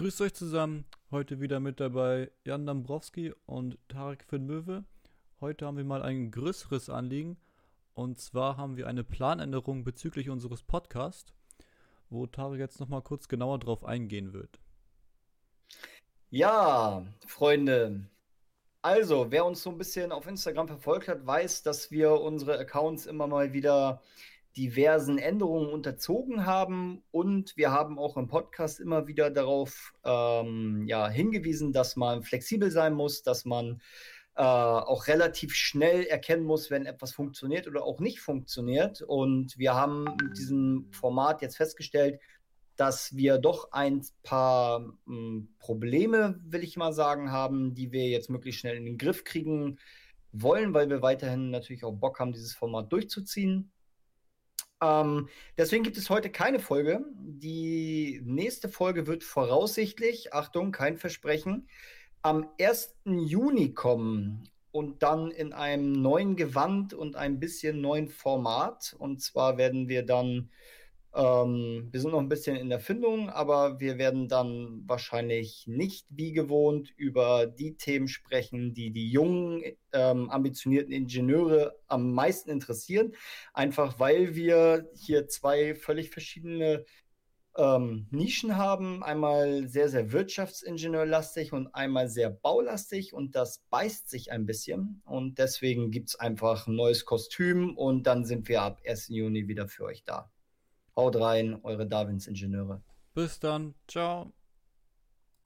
Grüßt euch zusammen. Heute wieder mit dabei Jan Dambrowski und Tarek Möwe. Heute haben wir mal ein größeres Anliegen. Und zwar haben wir eine Planänderung bezüglich unseres Podcasts, wo Tarek jetzt nochmal kurz genauer drauf eingehen wird. Ja, Freunde. Also, wer uns so ein bisschen auf Instagram verfolgt hat, weiß, dass wir unsere Accounts immer mal wieder diversen Änderungen unterzogen haben und wir haben auch im Podcast immer wieder darauf ähm, ja, hingewiesen, dass man flexibel sein muss, dass man äh, auch relativ schnell erkennen muss, wenn etwas funktioniert oder auch nicht funktioniert. Und wir haben mit diesem Format jetzt festgestellt, dass wir doch ein paar hm, Probleme, will ich mal sagen, haben, die wir jetzt möglichst schnell in den Griff kriegen wollen, weil wir weiterhin natürlich auch Bock haben, dieses Format durchzuziehen. Ähm, deswegen gibt es heute keine Folge. Die nächste Folge wird voraussichtlich, Achtung, kein Versprechen, am 1. Juni kommen und dann in einem neuen Gewand und ein bisschen neuen Format. Und zwar werden wir dann ähm, wir sind noch ein bisschen in der Findung, aber wir werden dann wahrscheinlich nicht wie gewohnt über die Themen sprechen, die die jungen, ähm, ambitionierten Ingenieure am meisten interessieren. Einfach weil wir hier zwei völlig verschiedene ähm, Nischen haben. Einmal sehr, sehr wirtschaftsingenieurlastig und einmal sehr baulastig und das beißt sich ein bisschen. Und deswegen gibt es einfach ein neues Kostüm und dann sind wir ab 1. Juni wieder für euch da. Haut rein, eure Darwins-Ingenieure. Bis dann. Ciao.